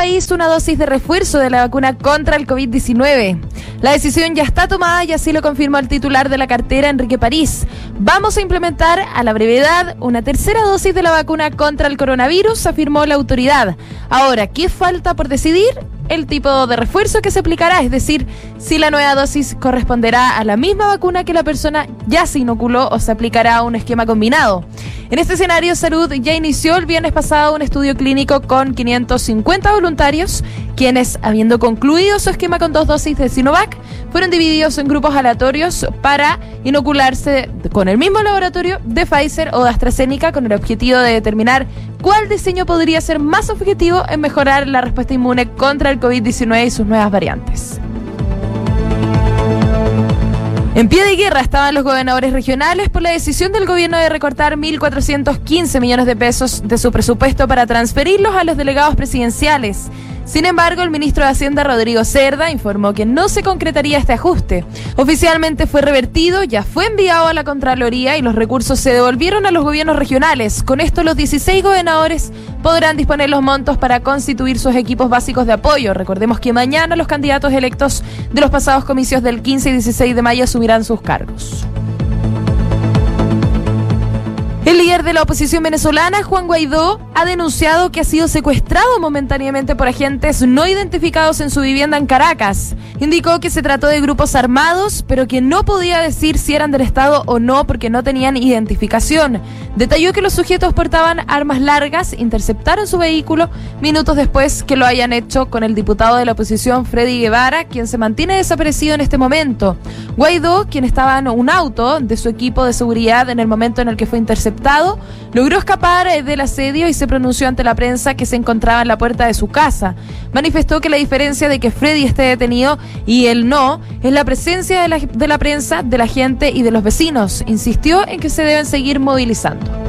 país una dosis de refuerzo de la vacuna contra el COVID-19. La decisión ya está tomada y así lo confirmó el titular de la cartera, Enrique París. Vamos a implementar a la brevedad una tercera dosis de la vacuna contra el coronavirus, afirmó la autoridad. Ahora, ¿qué falta por decidir? el tipo de refuerzo que se aplicará, es decir, si la nueva dosis corresponderá a la misma vacuna que la persona ya se inoculó o se aplicará un esquema combinado. En este escenario, Salud ya inició el viernes pasado un estudio clínico con 550 voluntarios, quienes, habiendo concluido su esquema con dos dosis de Sinovac, fueron divididos en grupos aleatorios para inocularse con el mismo laboratorio de Pfizer o de AstraZeneca con el objetivo de determinar cuál diseño podría ser más objetivo en mejorar la respuesta inmune contra el COVID-19 y sus nuevas variantes. En pie de guerra estaban los gobernadores regionales por la decisión del gobierno de recortar 1.415 millones de pesos de su presupuesto para transferirlos a los delegados presidenciales. Sin embargo, el ministro de Hacienda, Rodrigo Cerda, informó que no se concretaría este ajuste. Oficialmente fue revertido, ya fue enviado a la Contraloría y los recursos se devolvieron a los gobiernos regionales. Con esto, los 16 gobernadores podrán disponer los montos para constituir sus equipos básicos de apoyo. Recordemos que mañana los candidatos electos de los pasados comicios del 15 y 16 de mayo asumirán sus cargos. Líder de la oposición venezolana, Juan Guaidó, ha denunciado que ha sido secuestrado momentáneamente por agentes no identificados en su vivienda en Caracas. Indicó que se trató de grupos armados, pero que no podía decir si eran del Estado o no porque no tenían identificación. Detalló que los sujetos portaban armas largas, interceptaron su vehículo minutos después que lo hayan hecho con el diputado de la oposición, Freddy Guevara, quien se mantiene desaparecido en este momento. Guaidó, quien estaba en un auto de su equipo de seguridad en el momento en el que fue interceptado, logró escapar eh, del asedio y se pronunció ante la prensa que se encontraba en la puerta de su casa. Manifestó que la diferencia de que Freddy esté detenido y él no es la presencia de la, de la prensa, de la gente y de los vecinos. Insistió en que se deben seguir movilizando.